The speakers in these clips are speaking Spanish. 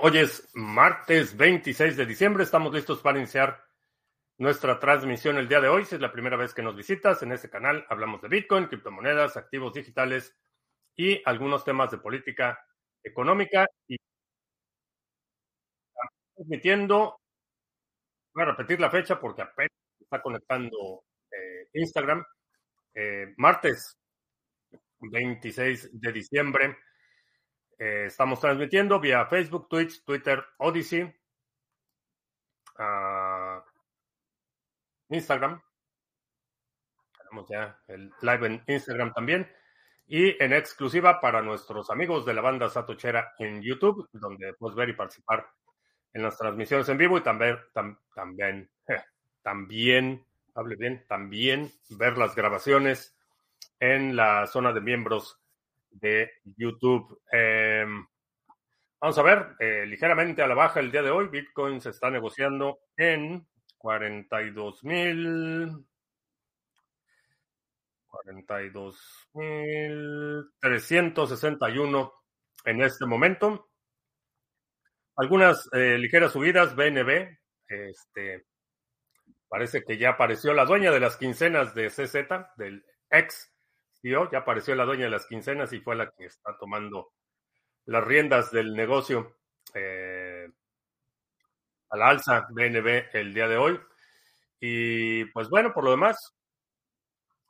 Hoy es martes 26 de diciembre. Estamos listos para iniciar nuestra transmisión el día de hoy. Si es la primera vez que nos visitas en este canal, hablamos de Bitcoin, criptomonedas, activos digitales y algunos temas de política económica. Y transmitiendo, voy a repetir la fecha porque apenas está conectando eh, Instagram. Eh, martes 26 de diciembre. Eh, estamos transmitiendo vía Facebook, Twitch, Twitter, Odyssey, uh, Instagram. Tenemos ya el live en Instagram también. Y en exclusiva para nuestros amigos de la banda Satochera en YouTube, donde puedes ver y participar en las transmisiones en vivo y también, también, también, hable bien, también ver las grabaciones en la zona de miembros de YouTube. Eh, vamos a ver, eh, ligeramente a la baja el día de hoy, Bitcoin se está negociando en 42 mil. 42.361 en este momento. Algunas eh, ligeras subidas, BNB, este, parece que ya apareció la dueña de las quincenas de CZ, del ex ya apareció la dueña de las quincenas y fue la que está tomando las riendas del negocio eh, a la alza BNB el día de hoy. Y pues bueno, por lo demás,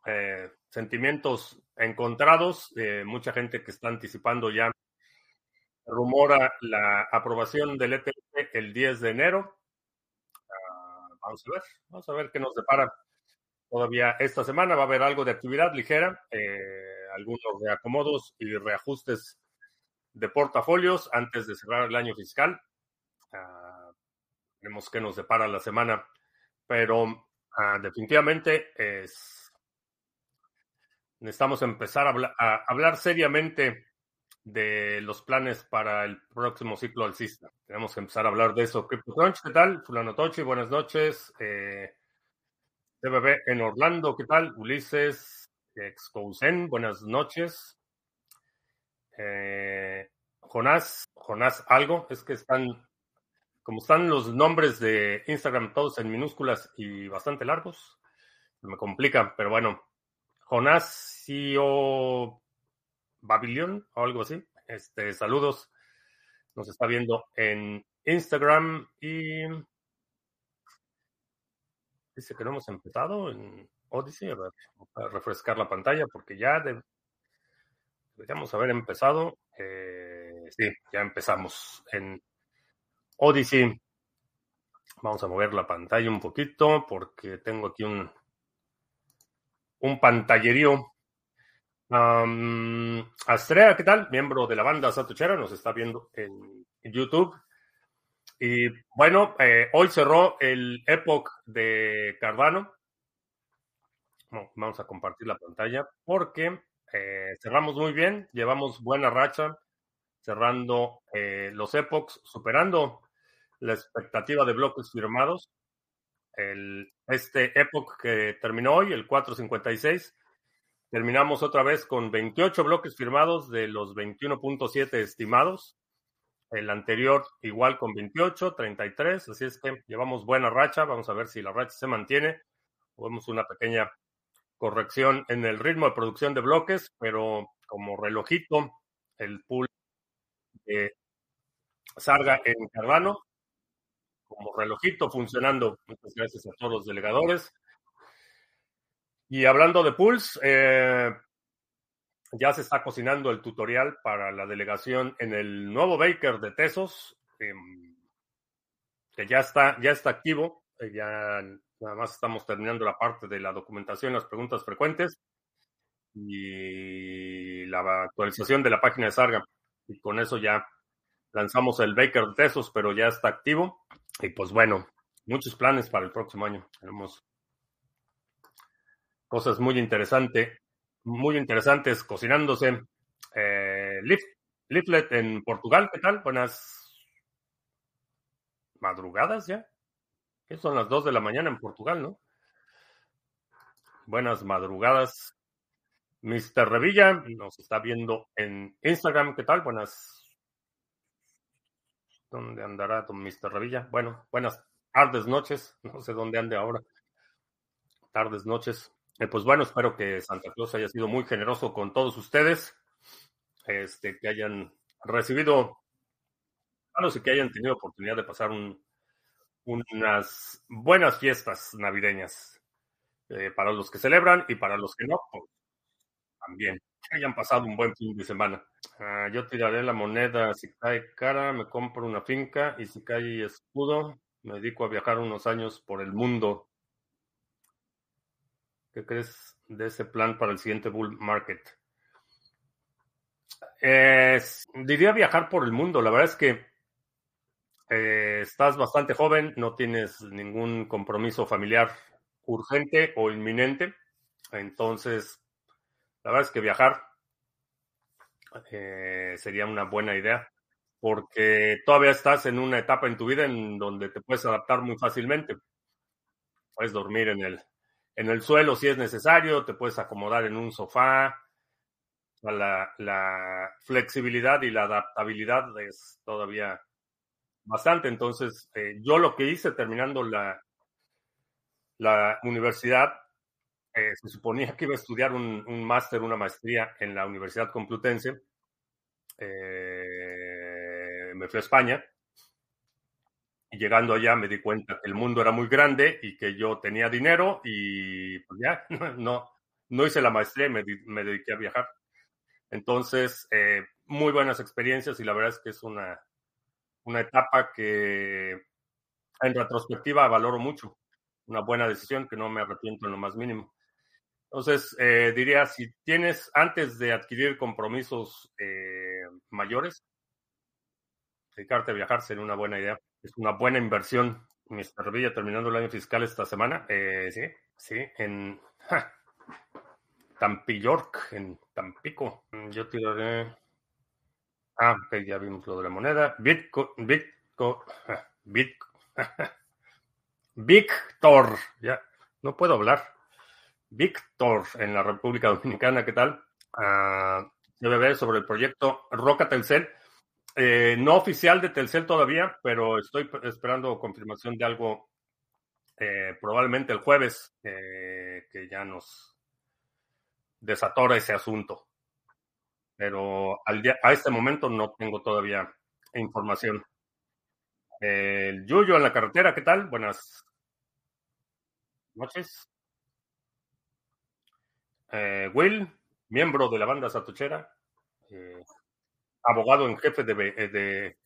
eh, sentimientos encontrados, eh, mucha gente que está anticipando ya, rumora la aprobación del ETF el 10 de enero. Ah, vamos a ver, vamos a ver qué nos depara Todavía esta semana va a haber algo de actividad ligera, eh, algunos reacomodos y reajustes de portafolios antes de cerrar el año fiscal. Uh, veremos qué nos depara la semana, pero ah, definitivamente es, necesitamos empezar a, hablar seriamente de los planes para el próximo ciclo alcista. Tenemos que empezar a hablar de eso. ¿qué tal? Fulano Tochi, buenas noches. Eh, TVB en Orlando, ¿qué tal? Ulises Excousen, buenas noches. Eh, Jonás, Jonás algo, es que están, como están los nombres de Instagram todos en minúsculas y bastante largos, me complica, pero bueno, Jonás CEO Babylon o algo así, este, saludos, nos está viendo en Instagram y Dice que no hemos empezado en Odyssey. A ver, a refrescar la pantalla porque ya deberíamos haber empezado. Eh, sí, ya empezamos en Odyssey. Vamos a mover la pantalla un poquito porque tengo aquí un, un pantallerío. Astrea, ¿qué tal? Miembro de la banda Satuchera, nos está viendo en YouTube. Y bueno, eh, hoy cerró el Epoch de Cardano. Vamos a compartir la pantalla porque eh, cerramos muy bien, llevamos buena racha, cerrando eh, los Epochs, superando la expectativa de bloques firmados. El, este Epoch que terminó hoy, el 456, terminamos otra vez con 28 bloques firmados de los 21.7 estimados. El anterior igual con 28, 33, así es que llevamos buena racha. Vamos a ver si la racha se mantiene. Vemos una pequeña corrección en el ritmo de producción de bloques, pero como relojito, el pool de Sarga en Cardano, como relojito funcionando. Muchas gracias a todos los delegadores. Y hablando de pools, eh, ya se está cocinando el tutorial para la delegación en el nuevo Baker de Tesos, em, que ya está, ya está activo. Eh, ya nada más estamos terminando la parte de la documentación, las preguntas frecuentes y la actualización de la página de Sarga. Y con eso ya lanzamos el Baker de Tesos, pero ya está activo. Y pues bueno, muchos planes para el próximo año. Tenemos cosas muy interesantes muy interesantes cocinándose. Eh, Leaflet en Portugal, ¿qué tal? Buenas madrugadas ya. Que son las 2 de la mañana en Portugal, ¿no? Buenas madrugadas. Mr. Revilla nos está viendo en Instagram, ¿qué tal? Buenas ¿Dónde andará don Mr. Revilla? Bueno, buenas tardes, noches. No sé dónde ande ahora. Tardes, noches. Eh, pues bueno, espero que Santa Claus haya sido muy generoso con todos ustedes. Este, que hayan recibido, bueno, sí que hayan tenido oportunidad de pasar un, unas buenas fiestas navideñas eh, para los que celebran y para los que no, pues, también que hayan pasado un buen fin de semana. Ah, yo tiraré la moneda, si cae cara, me compro una finca y si cae escudo, me dedico a viajar unos años por el mundo. ¿Qué crees de ese plan para el siguiente bull market? diría viajar por el mundo. La verdad es que eh, estás bastante joven, no tienes ningún compromiso familiar urgente o inminente. Entonces, la verdad es que viajar eh, sería una buena idea porque todavía estás en una etapa en tu vida en donde te puedes adaptar muy fácilmente. Puedes dormir en el, en el suelo si es necesario, te puedes acomodar en un sofá. La, la flexibilidad y la adaptabilidad es todavía bastante. Entonces, eh, yo lo que hice terminando la, la universidad, eh, se suponía que iba a estudiar un, un máster, una maestría en la Universidad Complutense. Eh, me fui a España llegando allá me di cuenta que el mundo era muy grande y que yo tenía dinero y pues ya, no, no hice la maestría y me, me dediqué a viajar. Entonces, eh, muy buenas experiencias y la verdad es que es una, una etapa que en retrospectiva valoro mucho. Una buena decisión que no me arrepiento en lo más mínimo. Entonces, eh, diría, si tienes, antes de adquirir compromisos eh, mayores, dedicarte a viajar sería una buena idea. Es una buena inversión. Mr. Villa terminando el año fiscal esta semana. Eh, sí, sí, en ja, Tampillork, en Tampico. Yo tiraré Ah, ya vimos lo de la moneda. Bitcoin, Bitcoin, Bitcoin, Victor, ya, no puedo hablar. Víctor en la República Dominicana, ¿qué tal? Uh, debe ver sobre el proyecto Roca Telcel. Eh, no oficial de Telcel todavía, pero estoy esperando confirmación de algo eh, probablemente el jueves, eh, que ya nos desatora ese asunto pero al día, a este momento no tengo todavía información. El Yuyo en la carretera, ¿qué tal? Buenas noches. Eh, Will, miembro de la banda Satochera, abogado en jefe de, eh, de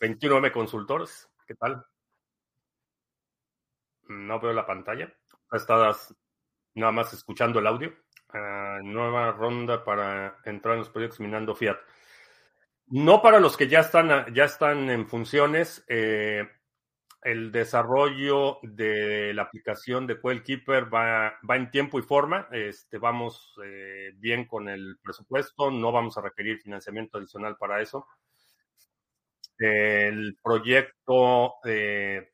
21M Consultores, ¿qué tal? No veo la pantalla. Estás nada más escuchando el audio nueva ronda para entrar en los proyectos minando Fiat. No para los que ya están, ya están en funciones. Eh, el desarrollo de la aplicación de Quellkeeper va, va en tiempo y forma. Este, vamos eh, bien con el presupuesto. No vamos a requerir financiamiento adicional para eso. El proyecto eh,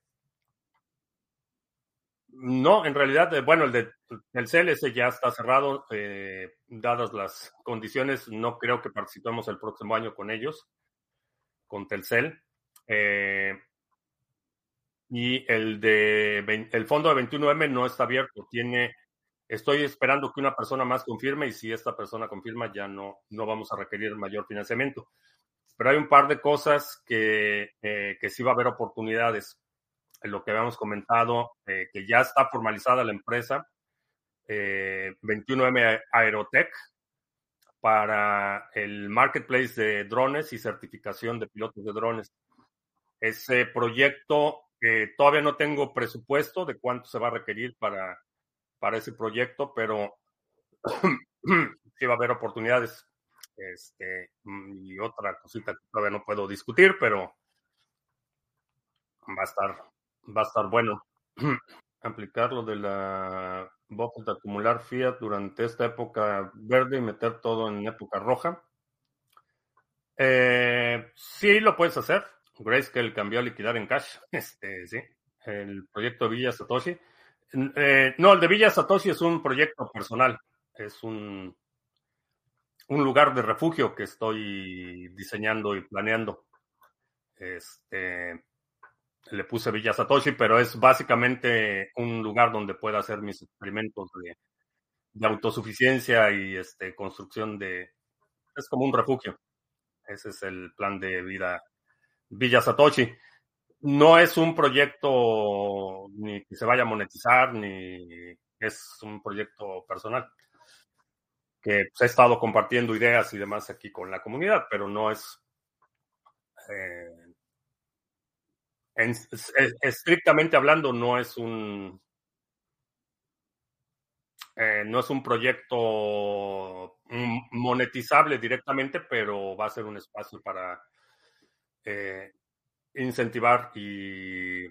no, en realidad, eh, bueno, el de el CLS ya está cerrado, eh, dadas las condiciones, no creo que participemos el próximo año con ellos, con Telcel. Eh, y el de el fondo de 21M no está abierto, tiene, estoy esperando que una persona más confirme y si esta persona confirma ya no, no vamos a requerir mayor financiamiento. Pero hay un par de cosas que, que sí va a haber oportunidades lo que habíamos comentado, eh, que ya está formalizada la empresa, 21M eh, Aerotech, para el marketplace de drones y certificación de pilotos de drones. Ese proyecto, eh, todavía no tengo presupuesto de cuánto se va a requerir para, para ese proyecto, pero sí va a haber oportunidades. Este, y otra cosita que todavía no puedo discutir, pero va a estar va a estar bueno. Aplicar lo de la buffer de acumular fiat durante esta época verde y meter todo en época roja. Eh, sí, lo puedes hacer. Grayscale cambió a liquidar en cash. Este, sí. El proyecto Villa Satoshi. Eh, no, el de Villa Satoshi es un proyecto personal. Es un, un lugar de refugio que estoy diseñando y planeando. Este, le puse Villa Satoshi, pero es básicamente un lugar donde pueda hacer mis experimentos de, de autosuficiencia y este, construcción de... Es como un refugio. Ese es el plan de vida Villa Satoshi. No es un proyecto ni que se vaya a monetizar, ni es un proyecto personal que pues, he estado compartiendo ideas y demás aquí con la comunidad, pero no es eh, en, estrictamente hablando, no es un eh, no es un proyecto monetizable directamente, pero va a ser un espacio para eh, incentivar y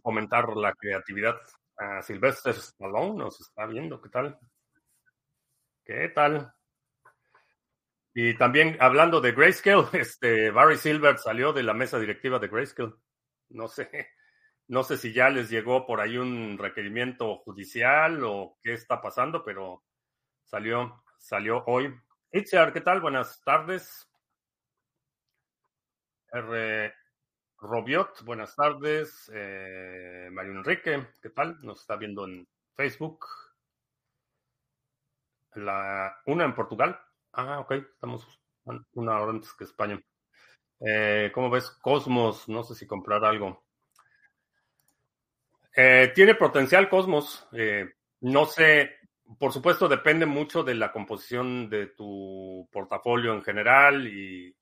fomentar la creatividad. Uh, Silvestre Stallone nos está viendo, ¿qué tal? ¿Qué tal? Y también hablando de Grayscale, este Barry Silver salió de la mesa directiva de Grayscale. No sé, no sé si ya les llegó por ahí un requerimiento judicial o qué está pasando, pero salió, salió hoy. Itziar, ¿qué tal? Buenas tardes. R. Robiot, buenas tardes. Eh, Mario Enrique, ¿qué tal? Nos está viendo en Facebook. La, una en Portugal. Ah, ok, estamos una hora antes que España. Eh, ¿Cómo ves? Cosmos, no sé si comprar algo. Eh, tiene potencial Cosmos. Eh, no sé, por supuesto, depende mucho de la composición de tu portafolio en general y,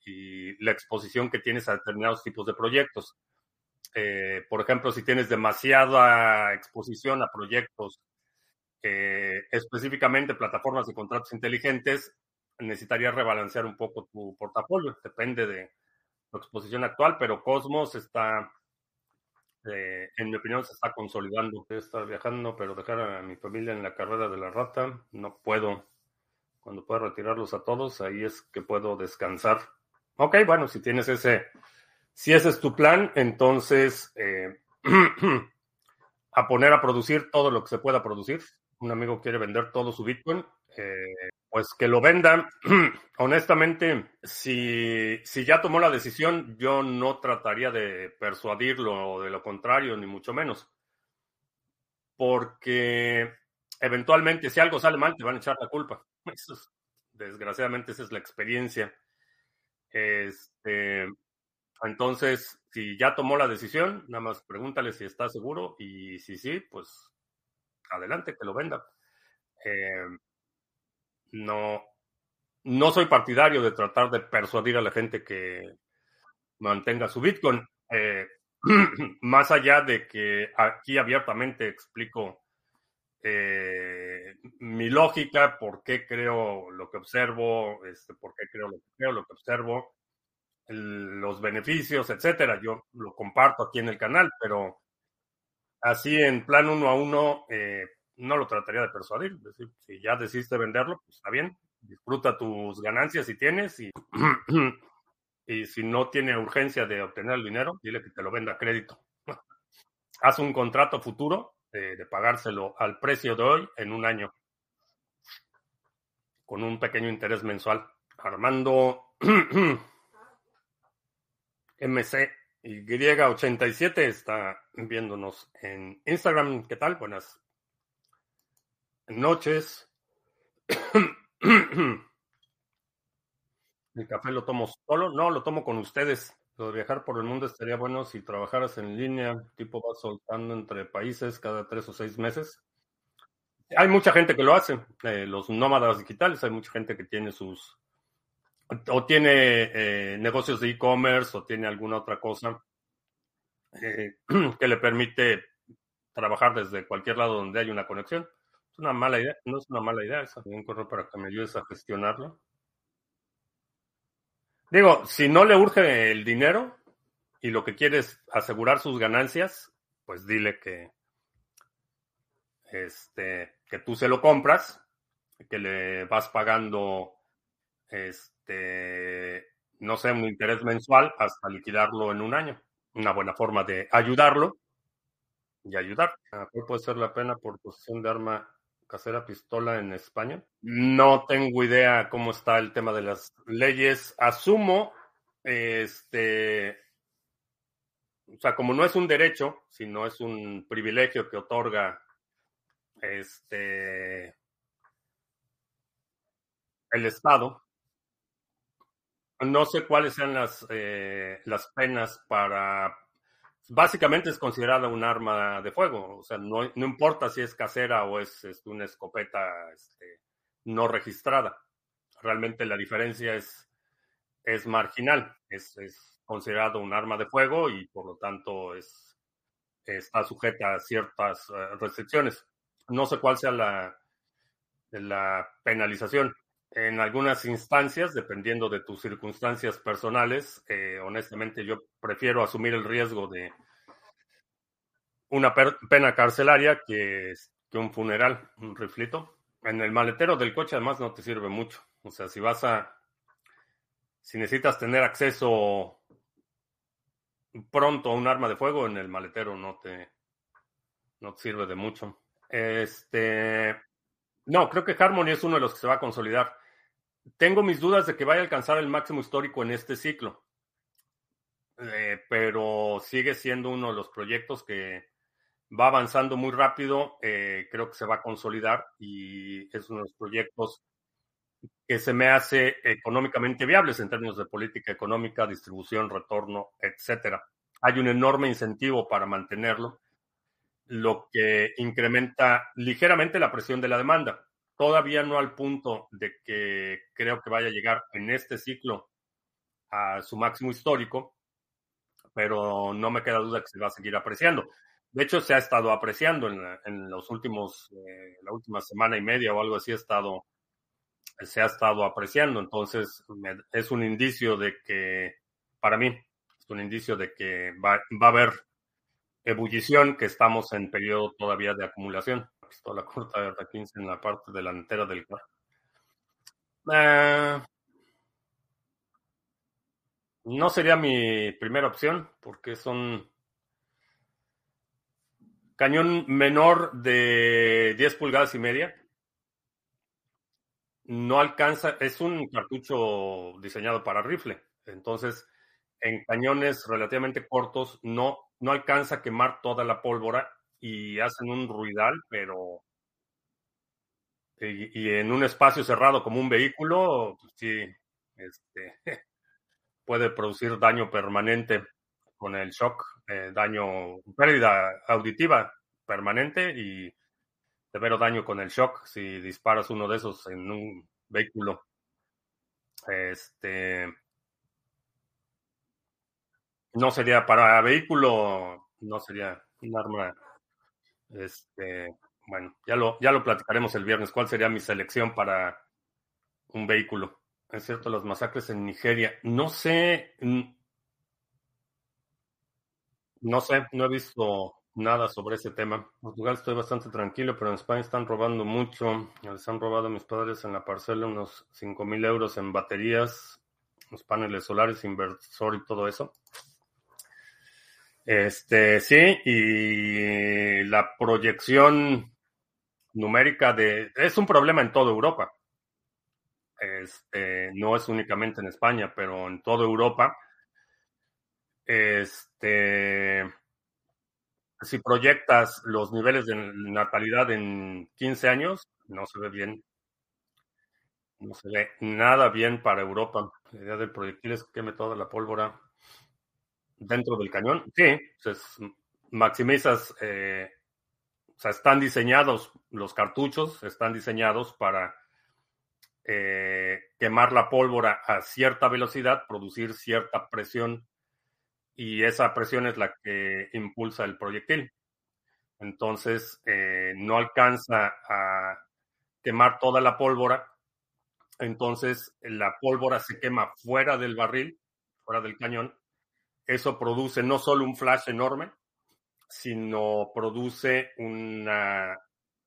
la exposición que tienes a determinados tipos de proyectos. Eh, por ejemplo, si tienes demasiada exposición a proyectos, específicamente plataformas de contratos inteligentes, necesitarías rebalancear un poco tu portafolio. Depende de tu exposición actual, pero Cosmos está eh, en mi opinión, se está consolidando. Estar viajando, pero dejar a mi familia en la carrera de la rata, no puedo. Cuando pueda retirarlos a todos, ahí es que puedo descansar. Ok, bueno, si tienes ese, si ese es tu plan, entonces eh, a poner a producir todo lo que se pueda producir. Un amigo quiere vender todo su Bitcoin. Eh, pues que lo venda. Honestamente, si, si ya tomó la decisión, yo no trataría de persuadirlo de lo contrario, ni mucho menos. Porque eventualmente, si algo sale mal, te van a echar la culpa. desgraciadamente, esa es la experiencia. Este, entonces, si ya tomó la decisión, nada más pregúntale si está seguro y si sí, pues adelante, que lo venda. Eh, no, no soy partidario de tratar de persuadir a la gente que mantenga su Bitcoin. Eh, más allá de que aquí abiertamente explico eh, mi lógica, por qué creo lo que observo, este, por qué creo lo que creo, lo que observo, los beneficios, etcétera. Yo lo comparto aquí en el canal, pero así en plan uno a uno, eh, no lo trataría de persuadir. Es decir, si ya decidiste venderlo, pues está bien, disfruta tus ganancias si tienes y, si no tiene urgencia de obtener el dinero, dile que te lo venda a crédito. Haz un contrato futuro de, pagárselo al precio de hoy en un año con un pequeño interés mensual. Armando MC Y87 está viéndonos en Instagram. ¿Qué tal? Buenas noches. El café lo tomo solo, no, lo tomo con ustedes. Lo de viajar por el mundo estaría bueno si trabajaras en línea, tipo vas soltando entre países cada tres o seis meses. Hay mucha gente que lo hace, eh, los nómadas digitales, hay mucha gente que tiene sus, o tiene eh, negocios de e-commerce o tiene alguna otra cosa eh, que le permite trabajar desde cualquier lado donde hay una conexión. Es una mala idea, no es una mala idea esa. Un correo para que me ayudes a gestionarlo. Digo, si no le urge el dinero y lo que quiere es asegurar sus ganancias, pues dile que, este, que tú se lo compras, que le vas pagando, este, no sé, un interés mensual hasta liquidarlo en un año. Una buena forma de ayudarlo y ayudar. puede ser la pena por posición de arma casera pistola en España. No tengo idea cómo está el tema de las leyes. Asumo, este, o sea, como no es un derecho, sino es un privilegio que otorga este el Estado, no sé cuáles sean las, eh, las penas para... Básicamente es considerada un arma de fuego, o sea, no, no importa si es casera o es, es una escopeta este, no registrada. Realmente la diferencia es, es marginal, es, es considerado un arma de fuego y por lo tanto es, está sujeta a ciertas eh, restricciones. No sé cuál sea la, la penalización en algunas instancias, dependiendo de tus circunstancias personales, eh, honestamente yo prefiero asumir el riesgo de una pena carcelaria que, que un funeral, un riflito. En el maletero del coche además no te sirve mucho. O sea, si vas a, si necesitas tener acceso pronto a un arma de fuego, en el maletero no te, no te sirve de mucho. Este, no, creo que Harmony es uno de los que se va a consolidar tengo mis dudas de que vaya a alcanzar el máximo histórico en este ciclo, eh, pero sigue siendo uno de los proyectos que va avanzando muy rápido, eh, creo que se va a consolidar y es uno de los proyectos que se me hace económicamente viables en términos de política económica, distribución, retorno, etcétera. Hay un enorme incentivo para mantenerlo, lo que incrementa ligeramente la presión de la demanda todavía no al punto de que creo que vaya a llegar en este ciclo a su máximo histórico, pero no me queda duda que se va a seguir apreciando. De hecho, se ha estado apreciando en, los últimos, eh, la última semana y media o algo así, ha estado, se ha estado apreciando. Entonces, es un indicio de que, para mí, es un indicio de que va, va a haber ebullición, que estamos en periodo todavía de acumulación pistola corta de R15 en la parte delantera del carro. Eh, no sería mi primera opción porque son cañón menor de 10 pulgadas y media. No alcanza, es un cartucho diseñado para rifle. Entonces, en cañones relativamente cortos no, no alcanza a quemar toda la pólvora y hacen un ruidal, pero... Y, en un espacio cerrado como un vehículo, pues sí, este, puede producir daño permanente con el shock, eh, daño, pérdida auditiva permanente y severo daño con el shock si disparas uno de esos en un vehículo. Este no sería para vehículo, no sería un arma este, bueno, ya lo, ya lo platicaremos el viernes. ¿Cuál sería mi selección para un vehículo? Es cierto, las masacres en Nigeria. No sé, no sé, no he visto nada sobre ese tema. En Portugal estoy bastante tranquilo, pero en España están robando mucho. Les han robado a mis padres en la parcela unos 5 mil euros en baterías, los paneles solares, inversor y todo eso. Este, sí, y la proyección numérica de... Es un problema en toda Europa. Este, no es únicamente en España, pero en toda Europa. Este, si proyectas los niveles de natalidad en 15 años, no se ve bien. No se ve nada bien para Europa. La idea del proyectil es que queme toda la pólvora dentro del cañón. Sí, pues maximizas, eh, o sea, están diseñados, los cartuchos están diseñados para eh, quemar la pólvora a cierta velocidad, producir cierta presión y esa presión es la que impulsa el proyectil. Entonces, eh, no alcanza a quemar toda la pólvora, entonces la pólvora se quema fuera del barril, fuera del cañón, eso produce no solo un flash enorme, sino produce una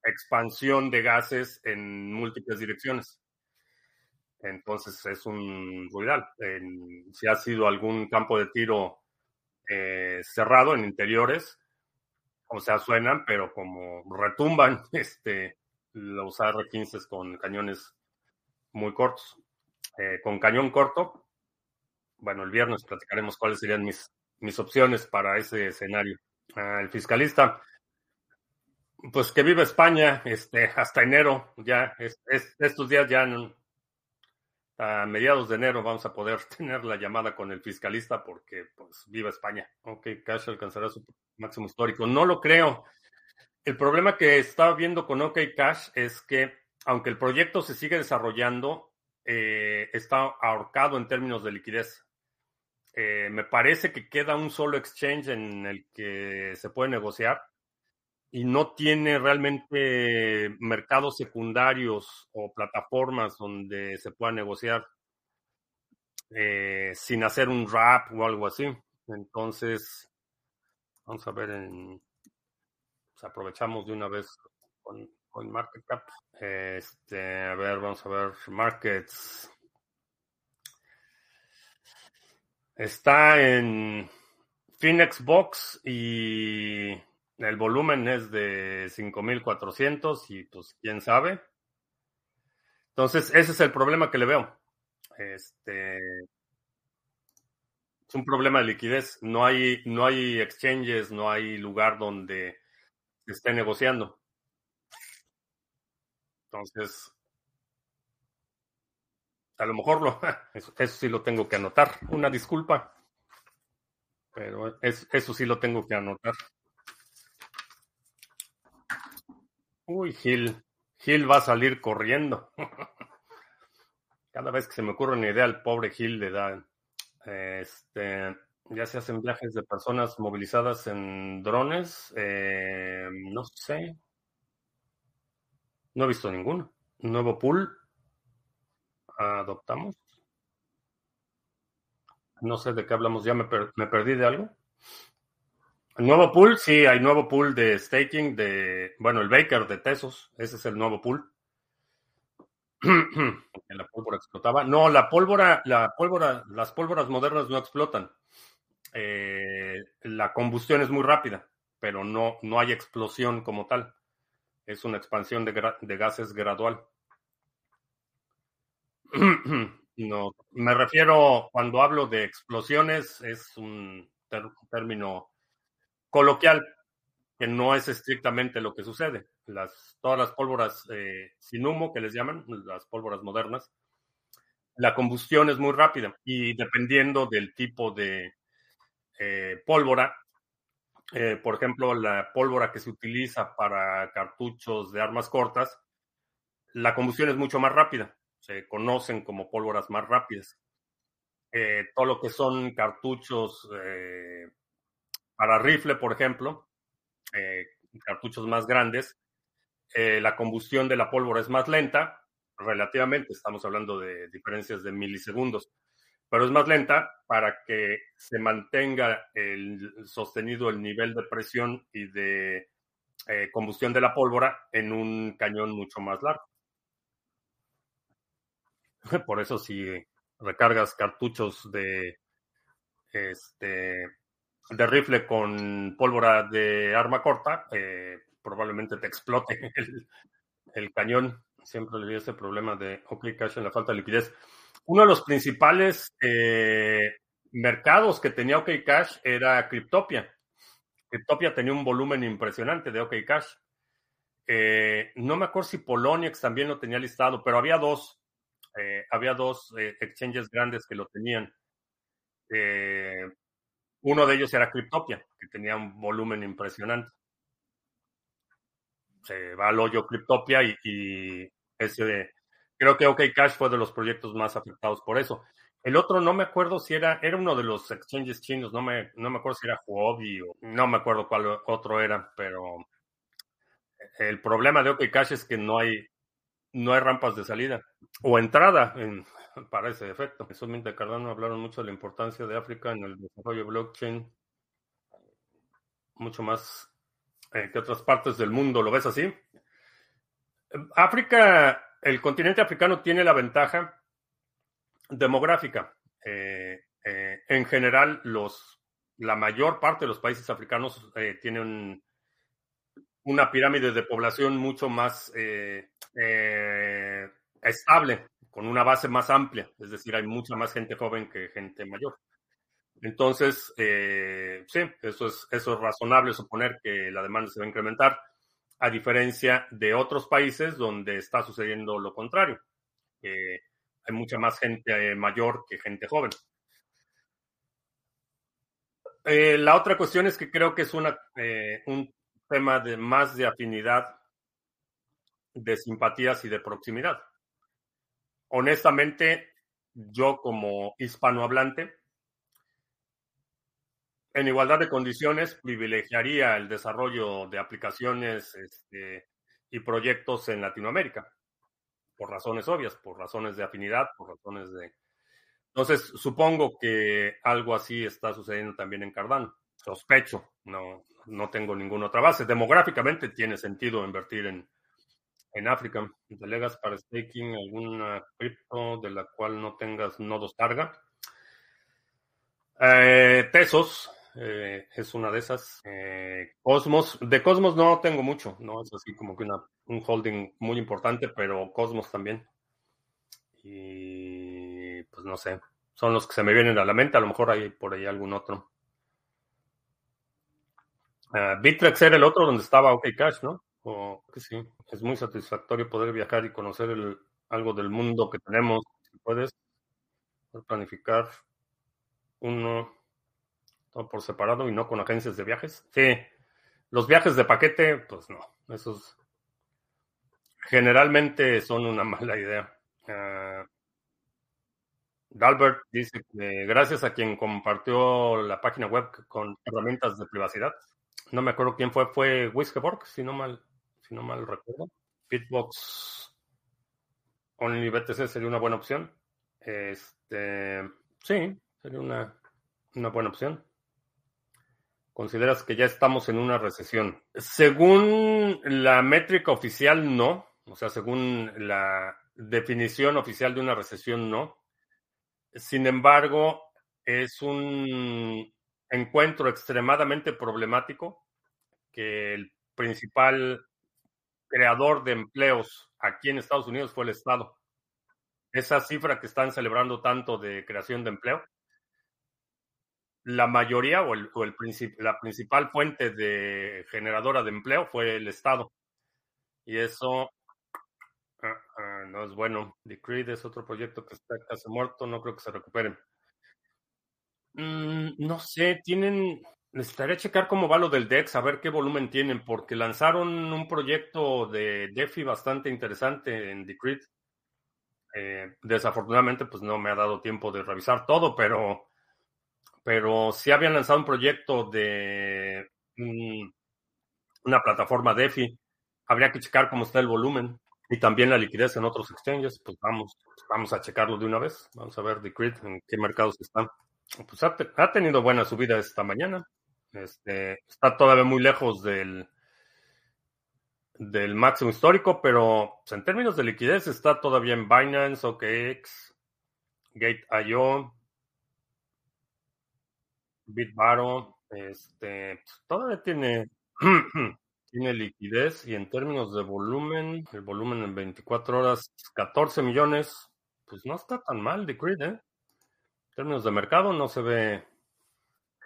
expansión de gases en múltiples direcciones. Entonces es un ruidal. si ha sido algún campo de tiro eh, cerrado en interiores, o sea, suenan, pero como retumban este, los AR-15 con cañones muy cortos. Eh, con cañón corto, bueno, el viernes platicaremos cuáles serían mis mis opciones para ese escenario. Ah, el fiscalista, pues que vive España este, hasta enero, ya es- estos días ya no- a mediados de enero vamos a poder tener la llamada con el fiscalista porque pues viva España. Ok, Cash alcanzará su máximo histórico. No lo creo. El problema que estaba viendo con OK Cash es que aunque el proyecto se sigue desarrollando, eh, está ahorcado en términos de liquidez. Eh, me parece que queda un solo exchange en el que se puede negociar y no tiene realmente mercados secundarios o plataformas donde se pueda negociar eh, sin hacer un wrap o algo así. Entonces, vamos a ver, en, pues aprovechamos de una vez con, con Market Cap. Este, a ver, vamos a ver, Markets. Está en Phoenix Box y el volumen es de 5400 y pues quién sabe. Entonces, ese es el problema que le veo. Este es un problema de liquidez. No hay, no hay exchanges, no hay lugar donde esté negociando. Entonces, a lo mejor lo, eso, sí lo tengo que anotar. Una disculpa. Pero es, eso sí lo tengo que anotar. Uy, Gil. Gil va a salir corriendo. Cada vez que se me ocurre una idea, el pobre Gil le da. Este, ya se hacen viajes de personas movilizadas en drones. Eh, no sé. No he visto ninguno. Nuevo pool. Adoptamos. No sé de qué hablamos. Ya me, me perdí de algo. Nuevo pool, sí, hay nuevo pool de staking de, bueno, el Baker de Tesos, ese es el nuevo pool. la pólvora explotaba. No, la pólvora, la pólvora, las pólvoras modernas no explotan. Eh, la combustión es muy rápida, pero no, no hay explosión como tal. Es una expansión de gases gradual. no, me refiero, cuando hablo de explosiones, es un término coloquial, que no es estrictamente lo que sucede. Las, todas las pólvoras eh, sin humo, que les llaman, las pólvoras modernas, la combustión es muy rápida y dependiendo del tipo de eh, pólvora, eh, por ejemplo, la pólvora que se utiliza para cartuchos de armas cortas, la combustión es mucho más rápida. Se conocen como pólvoras más rápidas. Eh, todo lo que son cartuchos eh, para rifle, por ejemplo, eh, cartuchos más grandes, eh, la combustión de la pólvora es más lenta, relativamente, estamos hablando de diferencias de milisegundos, pero es más lenta para que se mantenga el, sostenido el nivel de presión y de eh, combustión de la pólvora en un cañón mucho más largo. Por eso si recargas cartuchos de este de rifle con pólvora de arma corta, eh, probablemente te explote el, cañón. Siempre le di ese problema de OK Cash en la falta de liquidez. Uno de los principales eh, mercados que tenía OK Cash era Cryptopia. Cryptopia tenía un volumen impresionante de OK Cash. Eh, no me acuerdo si Poloniex también lo tenía listado, pero había dos. Eh, había dos exchanges grandes que lo tenían. Eh, uno de ellos era Cryptopia, que tenía un volumen impresionante. Se va al hoyo Cryptopia y, y ese, creo que OK Cash fue de los proyectos más afectados por eso. El otro no me acuerdo si era, era uno de los exchanges chinos, no me, no me acuerdo si era Huobi o no me acuerdo cuál otro era, pero el problema de OK Cash es que no hay, no hay rampas de salida o entrada en, para ese efecto. Eso de Cardano hablaron mucho de la importancia de África en el desarrollo de blockchain, mucho más eh, que otras partes del mundo. ¿Lo ves así? África, el continente africano tiene la ventaja demográfica. Eh, eh, en general, los, la mayor parte de los países africanos tienen una pirámide de población mucho más estable con una base más amplia, es decir, hay mucha más gente joven que gente mayor. Entonces, eh, sí, eso es, eso es razonable suponer que la demanda se va a incrementar, a diferencia de otros países donde está sucediendo lo contrario. hay mucha más gente mayor que gente joven. Eh, la otra cuestión es que creo que es una, eh, un tema de más de afinidad, de simpatías y de proximidad. Honestamente, yo como hispanohablante, en igualdad de condiciones, privilegiaría el desarrollo de aplicaciones este, y proyectos en Latinoamérica, por razones obvias, por razones de afinidad, por razones de entonces, supongo que algo así está sucediendo también en Cardano. Sospecho, no, no tengo ninguna otra base. Demográficamente tiene sentido invertir en, en África. ¿Delegas para staking alguna cripto de la cual no tengas nodos carga? Eh, Tesos eh, es una de esas. Eh, Cosmos, de Cosmos no tengo mucho, no es así como que una, un holding muy importante, pero Cosmos también. Y pues no sé, son los que se me vienen a la mente, a lo mejor hay por ahí algún otro. Bittrex era el otro donde estaba OK Cash, ¿no? O que sí, es muy satisfactorio poder viajar y conocer el, algo del mundo que tenemos. Si puedes planificar uno todo por separado y no con agencias de viajes. Sí, los viajes de paquete, pues no, esos generalmente son una mala idea. Uh, Dalbert dice que gracias a quien compartió la página web con herramientas de privacidad. No me acuerdo quién fue, fue Whiskeborg, si no mal, si no mal recuerdo. Bitbox Only BTC sería una buena opción. Este, sí, sería una, una buena opción. ¿Consideras que ya estamos en una recesión? Según la métrica oficial, no. O sea, según la definición oficial de una recesión, no. Sin embargo, es un encuentro extremadamente problemático que el principal creador de empleos aquí en Estados Unidos fue el Estado. Esa cifra que están celebrando tanto de creación de empleo, la mayoría o, el, la principal fuente de generadora de empleo fue el Estado. Y eso Ah, ah, no es bueno. Decreed es otro proyecto que está casi muerto, no creo que se recupere. Mm, no sé, tienen. Necesitaría checar cómo va lo del DEX, a ver qué volumen tienen, porque lanzaron un proyecto de DeFi bastante interesante en Decreed. Eh, desafortunadamente, pues no me ha dado tiempo de revisar todo, pero, pero sí habían lanzado un proyecto de una plataforma DeFi. Habría que checar cómo está el volumen. Y también la liquidez en otros exchanges, pues vamos, vamos a checarlo de una vez. Vamos a ver Decreed en qué mercados están. Pues ha, tenido buena subida esta mañana. Este, está todavía muy lejos del, del máximo histórico, pero pues, en términos de liquidez está todavía en Binance, OKX, Gate.io, Bitbaro. Este, pues, todavía tiene Tiene liquidez y en términos de volumen, el volumen en 24 horas, 14 millones, pues no está tan mal Decreed, ¿eh? En términos de mercado no se ve.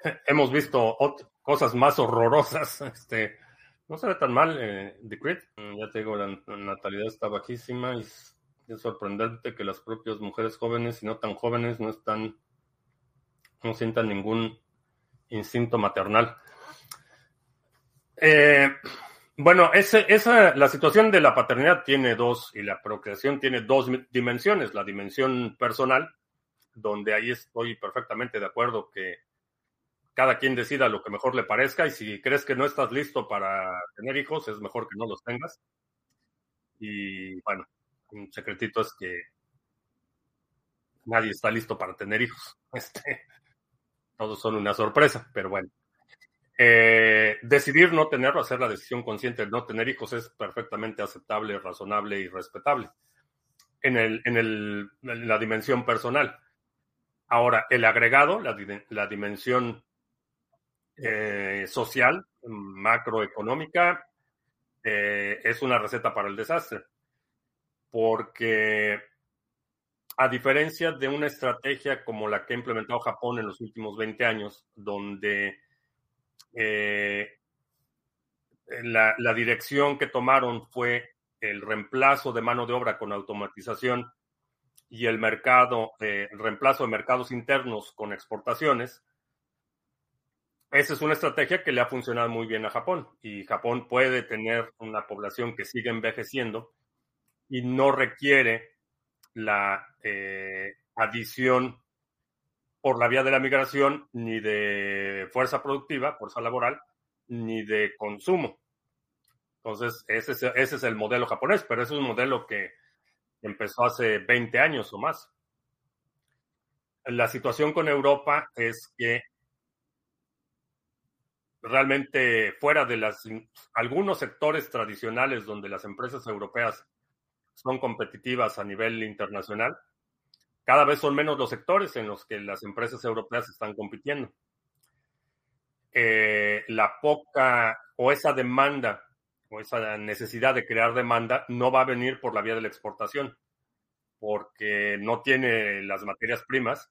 Hemos visto cosas más horrorosas, este, no se ve tan mal eh. Mm, ya te digo, la, natalidad está bajísima y es, sorprendente que las propias mujeres jóvenes y no tan jóvenes no están, no sientan ningún instinto maternal. Eh, bueno, esa, la situación de la paternidad tiene dos, y la procreación tiene dos dimensiones. La dimensión personal, donde ahí estoy perfectamente de acuerdo que cada quien decida lo que mejor le parezca, y si crees que no estás listo para tener hijos, es mejor que no los tengas. Y bueno, un secretito es que nadie está listo para tener hijos. Este, todos son una sorpresa, pero bueno. Eh, decidir no tenerlo, hacer la decisión consciente de no tener hijos es perfectamente aceptable, razonable y respetable en, el, en, el, la dimensión personal. Ahora, el agregado, la, dimensión eh, social, macroeconómica, eh, es una receta para el desastre. Porque a diferencia de una estrategia como la que ha implementado Japón en los últimos 20 años, donde eh, la, dirección que tomaron fue el reemplazo de mano de obra con automatización y el mercado, el reemplazo de mercados internos con exportaciones, esa es una estrategia que le ha funcionado muy bien a Japón y Japón puede tener una población que sigue envejeciendo y no requiere la eh, adición por la vía de la migración ni de fuerza productiva, fuerza laboral, ni de consumo. Entonces, ese es, ese es el modelo japonés, pero ese es un modelo que empezó hace 20 años o más. La situación con Europa es que realmente fuera de las, algunos sectores tradicionales donde las empresas europeas son competitivas a nivel internacional, cada vez son menos los sectores en los que las empresas europeas están compitiendo. Eh, la poca o esa demanda o esa necesidad de crear demanda no va a venir por la vía de la exportación, porque no tiene las materias primas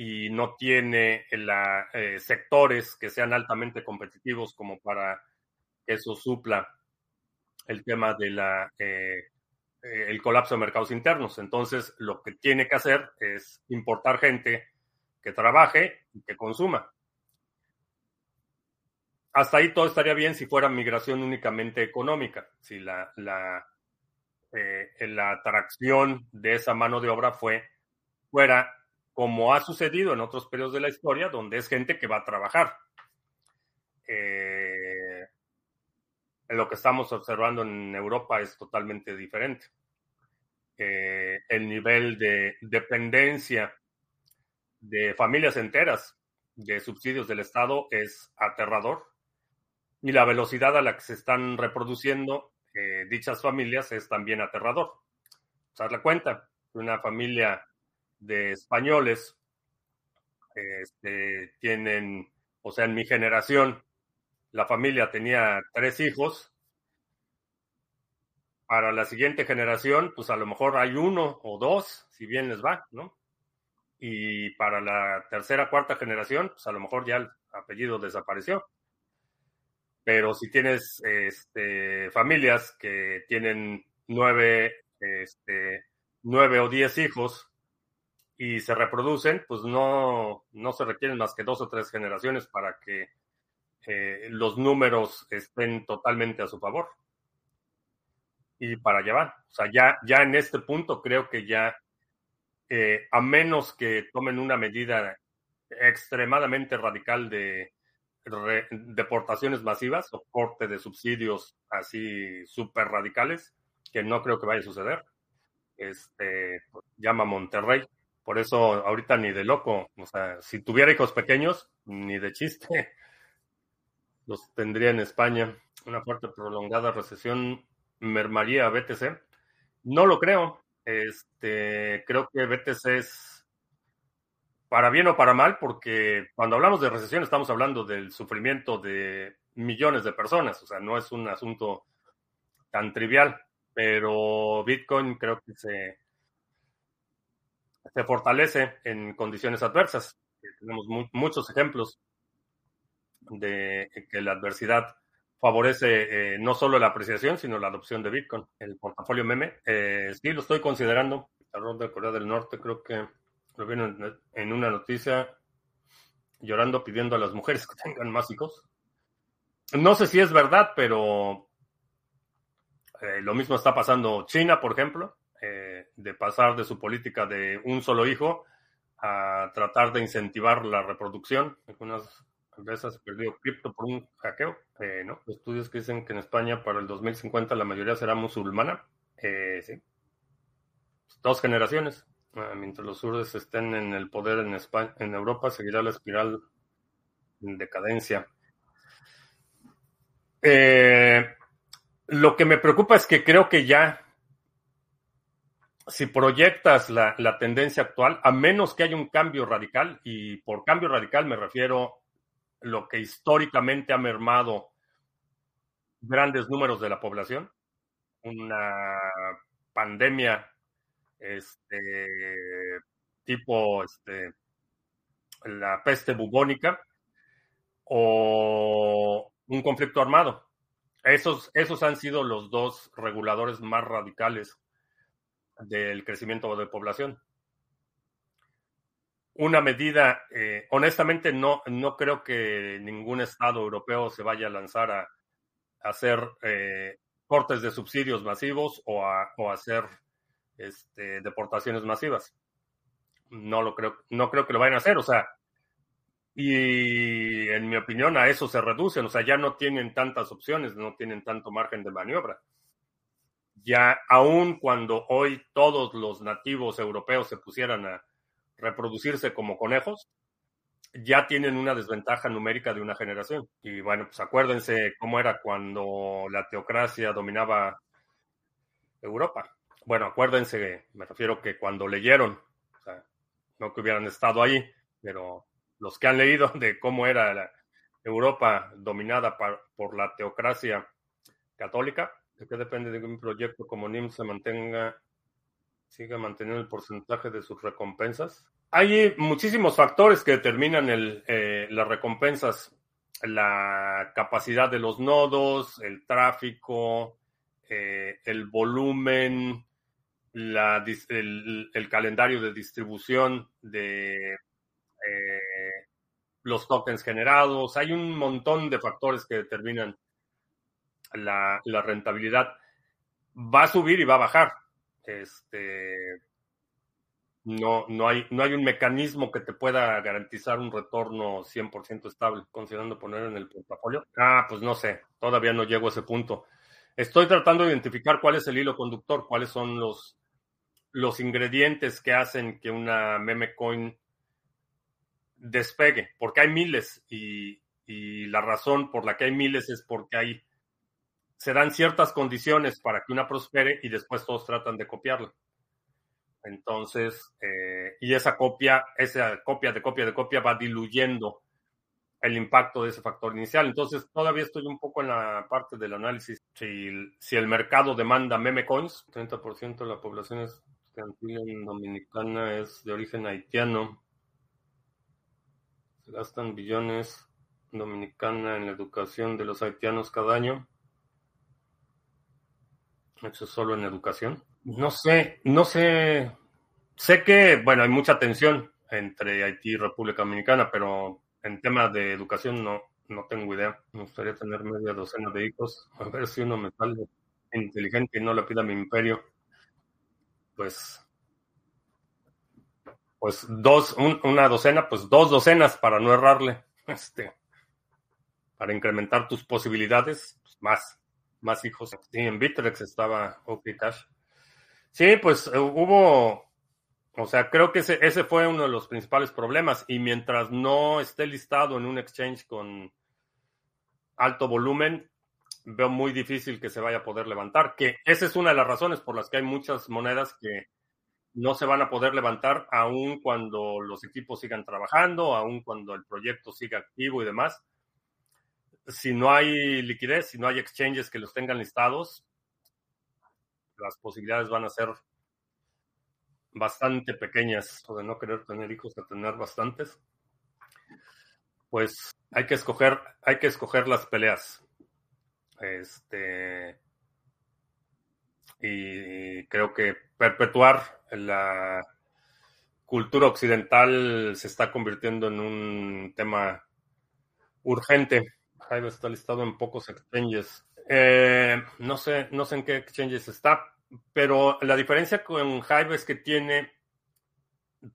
y no tiene la, eh, sectores que sean altamente competitivos como para que eso supla el tema de la eh, eh, el colapso de mercados internos. Entonces, lo que tiene que hacer es importar gente que trabaje y que consuma. Hasta ahí todo estaría bien si fuera migración únicamente económica, si la, la, la atracción de esa mano de obra fue, fuera como ha sucedido en otros periodos de la historia, donde es gente que va a trabajar. Eh, lo que estamos observando en Europa es totalmente diferente. Eh, el nivel de dependencia de familias enteras de subsidios del Estado es aterrador y la velocidad a la que se están reproduciendo eh, dichas familias es también aterrador. Se la cuenta, una familia de españoles este, tienen, o sea, en mi generación, la familia tenía tres hijos. Para la siguiente generación, pues a lo mejor hay uno o dos, si bien les va, ¿no? Y para la tercera, cuarta generación, pues a lo mejor ya el apellido desapareció. Pero si tienes este, familias que tienen nueve, este, nueve o diez hijos, y se reproducen, pues no, no se requieren más que dos o tres generaciones para que eh, los números estén totalmente a su favor. Y para llevar. O sea, ya, ya en este punto creo que ya, eh, a menos que tomen una medida extremadamente radical de deportaciones masivas o corte de subsidios así súper radicales, que no creo que vaya a suceder. Este, pues, llama Monterrey, por eso ahorita ni de loco, o sea, si tuviera hijos pequeños, ni de chiste, los tendría en España. Una fuerte prolongada recesión mermaría a BTC. No lo creo. Este, creo que BTC es para bien o para mal, porque cuando hablamos de recesión estamos hablando del sufrimiento de millones de personas, o sea, no es un asunto tan trivial, pero Bitcoin creo que se se fortalece en condiciones adversas. Tenemos muchos ejemplos de que la adversidad favorece eh, no solo la apreciación, sino la adopción de Bitcoin. El portafolio meme, eh, sí lo estoy considerando. El error de Corea del Norte, creo que lo vi en una noticia llorando pidiendo a las mujeres que tengan más hijos. No sé si es verdad, pero eh, lo mismo está pasando China, por ejemplo. Eh, de pasar de su política de un solo hijo a tratar de incentivar la reproducción. Algunas veces se perdió cripto por un hackeo. Eh, ¿no? Estudios que dicen que en España para el 2050 la mayoría será musulmana. Eh, sí. Dos generaciones. Ah, mientras los surdes estén en el poder en, España, en Europa, seguirá la espiral en decadencia. lo que me preocupa es que creo que ya si proyectas la, tendencia actual, a menos que haya un cambio radical, y por cambio radical me refiero lo que históricamente ha mermado grandes números de la población, una pandemia este, tipo este, la peste bubónica o un conflicto armado. Esos, esos han sido los dos reguladores más radicales del crecimiento de población. Una medida, eh, honestamente, no, no creo que ningún Estado europeo se vaya a lanzar a, hacer eh, cortes de subsidios masivos o a, o hacer este, deportaciones masivas. No lo creo, no creo que lo vayan a hacer. O sea, y en mi opinión a eso se reducen, o sea, ya no tienen tantas opciones, no tienen tanto margen de maniobra. Ya aun cuando hoy todos los nativos europeos se pusieran a reproducirse como conejos, ya tienen una desventaja numérica de una generación. Y bueno, pues acuérdense cómo era cuando la teocracia dominaba Europa. Bueno, acuérdense, me refiero que cuando leyeron, no que hubieran estado ahí, pero los que han leído de cómo era Europa dominada por la teocracia católica, de qué depende de que un proyecto como NIM se mantenga, siga manteniendo el porcentaje de sus recompensas. Hay muchísimos factores que determinan el, eh, las recompensas, la capacidad de los nodos, el tráfico, eh, el volumen, la, el, calendario de distribución de eh, los tokens generados. Hay un montón de factores que determinan la, rentabilidad. Va a subir y va a bajar. Este, no, no, hay, no hay un mecanismo que te pueda garantizar un retorno 100% estable, considerando poner en el portafolio. Ah, pues no sé, todavía no llego a ese punto. Estoy tratando de identificar cuál es el hilo conductor, cuáles son los, los ingredientes que hacen que una meme coin despegue, porque hay miles y, la razón por la que hay miles es porque hay, se dan ciertas condiciones para que una prospere y después todos tratan de copiarla. Entonces, eh, y esa copia, esa copia de copia de copia va diluyendo el impacto de ese factor inicial. Entonces, todavía estoy un poco en la parte del análisis. Si, el mercado demanda meme coins, 30% de la población es dominicana es de origen haitiano gastan billones dominicana en la educación de los haitianos cada año. Eso es solo en educación. No sé, no sé. Sé que, bueno, hay mucha tensión entre Haití y República Dominicana, pero en temas de educación no, no tengo idea. Me gustaría tener media docena de hijos. A ver si uno me sale inteligente y no le pida mi imperio. Pues pues dos, una docena, pues dos docenas para no errarle, este, para incrementar tus posibilidades, pues más, más hijos. Sí, en Bitrex estaba OK Cash. Sí, pues eh, hubo, o sea, creo que ese, ese fue uno de los principales problemas y mientras no esté listado en un exchange con alto volumen, veo muy difícil que se vaya a poder levantar, que esa es una de las razones por las que hay muchas monedas que no se van a poder levantar aún cuando los equipos sigan trabajando, aún cuando el proyecto siga activo y demás. Si no hay liquidez, si no hay exchanges que los tengan listados, las posibilidades van a ser bastante pequeñas, o de no querer tener hijos a tener bastantes. Pues hay que escoger, hay que escoger las peleas. Este y creo que perpetuar la cultura occidental se está convirtiendo en un tema urgente. Hive está listado en pocos exchanges. Eh, no sé, no sé en qué exchanges está, pero la diferencia con Hive es que tiene,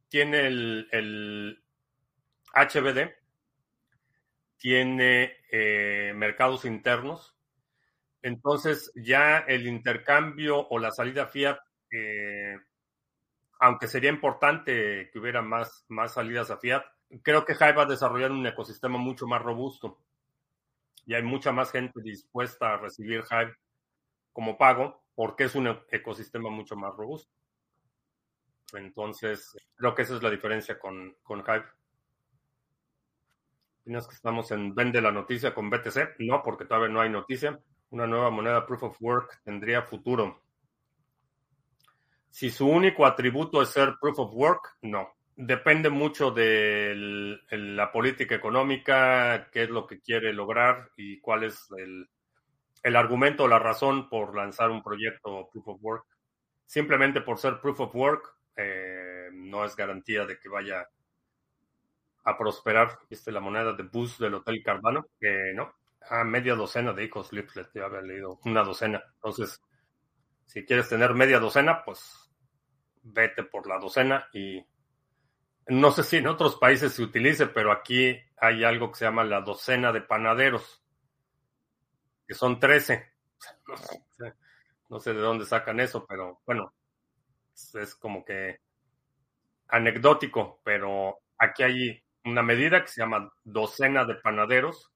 tiene el, HBD, tiene eh, mercados internos, entonces ya el intercambio o la salida fiat eh, aunque sería importante que hubiera más, más salidas a Fiat, creo que Hive va a desarrollar un ecosistema mucho más robusto. Y hay mucha más gente dispuesta a recibir Hive como pago porque es un ecosistema mucho más robusto. Entonces, creo que esa es la diferencia con, con Hive. ¿Tienes que estamos en vende la noticia con BTC? No, porque todavía no hay noticia. Una nueva moneda Proof of Work tendría futuro. Si su único atributo es ser proof of work, no. Depende mucho de la política económica, qué es lo que quiere lograr y cuál es el, argumento o la razón por lanzar un proyecto proof of work. Simplemente por ser proof of work, eh, no es garantía de que vaya a prosperar. Viste la moneda de bus del Hotel Cardano, que no, a media docena de hijos Liplet, ya había leído una docena. Entonces, si quieres tener media docena, pues vete por la docena y no sé si en otros países se utilice, pero aquí hay algo que se llama la docena de panaderos, que son 13. No sé, de dónde sacan eso, pero bueno, es como que anecdótico, pero aquí hay una medida que se llama docena de panaderos,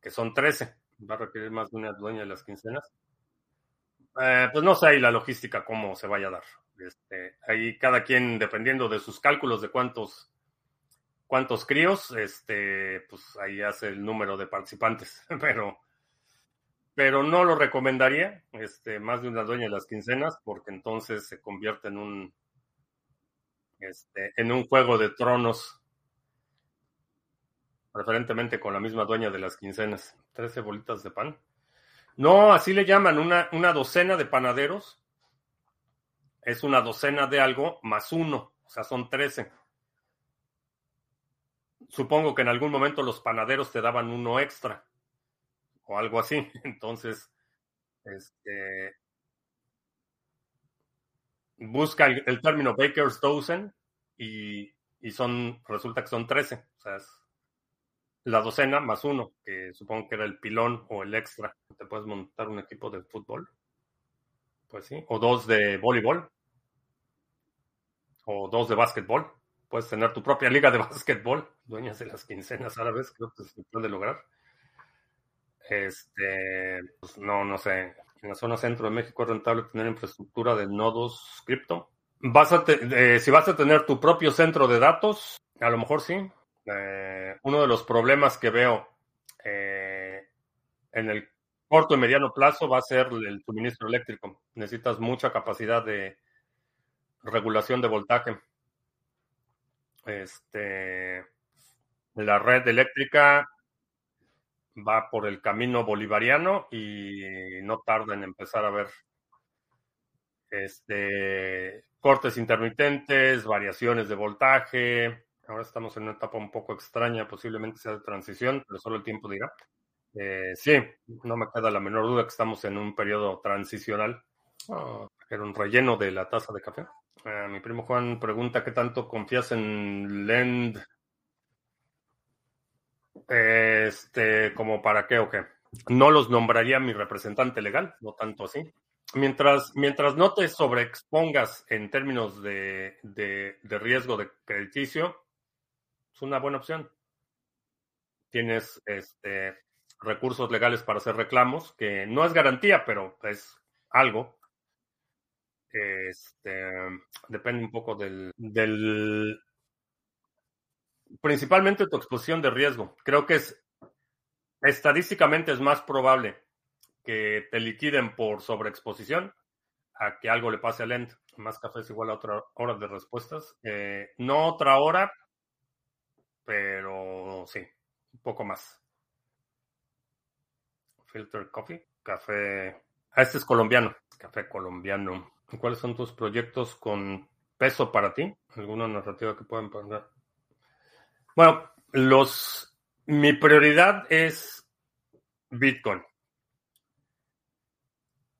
que son 13. Va a requerir más de una dueña de las quincenas. Eh, pues no sé ahí la logística cómo se vaya a dar. Este, ahí cada quien, dependiendo de sus cálculos de cuántos cuántos críos, este, pues ahí hace el número de participantes, pero pero no lo recomendaría, este, más de una dueña de las quincenas, porque entonces se convierte en un este, en un juego de tronos, preferentemente con la misma dueña de las quincenas. Trece bolitas de pan. No, así le llaman, una, una docena de panaderos es una docena de algo más uno, o sea, son trece. Supongo que en algún momento los panaderos te daban uno extra o algo así. Entonces, este, busca el, término Baker's Dozen y, y, son, resulta que son 13. O sea, es la docena más uno, que supongo que era el pilón o el extra. Te puedes montar un equipo de fútbol. Pues sí. O dos de voleibol. O dos de básquetbol. Puedes tener tu propia liga de básquetbol. Dueñas de las quincenas árabes, creo que se puede lograr. Este, pues no, no sé. En la zona centro de México es rentable tener infraestructura de nodos cripto. Vas a si vas a tener tu propio centro de datos, a lo mejor sí. Eh, uno de los problemas que veo eh, en el corto y mediano plazo va a ser el suministro eléctrico. Necesitas mucha capacidad de regulación de voltaje. Este, la red eléctrica va por el camino bolivariano y no tarda en empezar a ver este, cortes intermitentes, variaciones de voltaje. Ahora estamos en una etapa un poco extraña, posiblemente sea de transición, pero solo el tiempo dirá. Eh, sí, no me queda la menor duda que estamos en un periodo transicional. Oh, era un relleno de la taza de café. Eh, mi primo Juan pregunta qué tanto confías en Lend este, como para qué o qué. No los nombraría mi representante legal, no tanto así. Mientras, mientras no te sobreexpongas en términos de, de, riesgo de crediticio, es una buena opción. Tienes este, recursos legales para hacer reclamos, que no es garantía, pero es algo. Este, depende un poco del, principalmente tu exposición de riesgo. Creo que es estadísticamente es más probable que te liquiden por sobreexposición a que algo le pase al end. Más café es igual a otra hora de respuestas. Eh, no otra hora, pero sí, un poco más. Filter Coffee, café. Ah, este es colombiano, café colombiano. ¿Cuáles son tus proyectos con peso para ti? ¿Alguna narrativa que puedan poner? Bueno, los, mi prioridad es Bitcoin.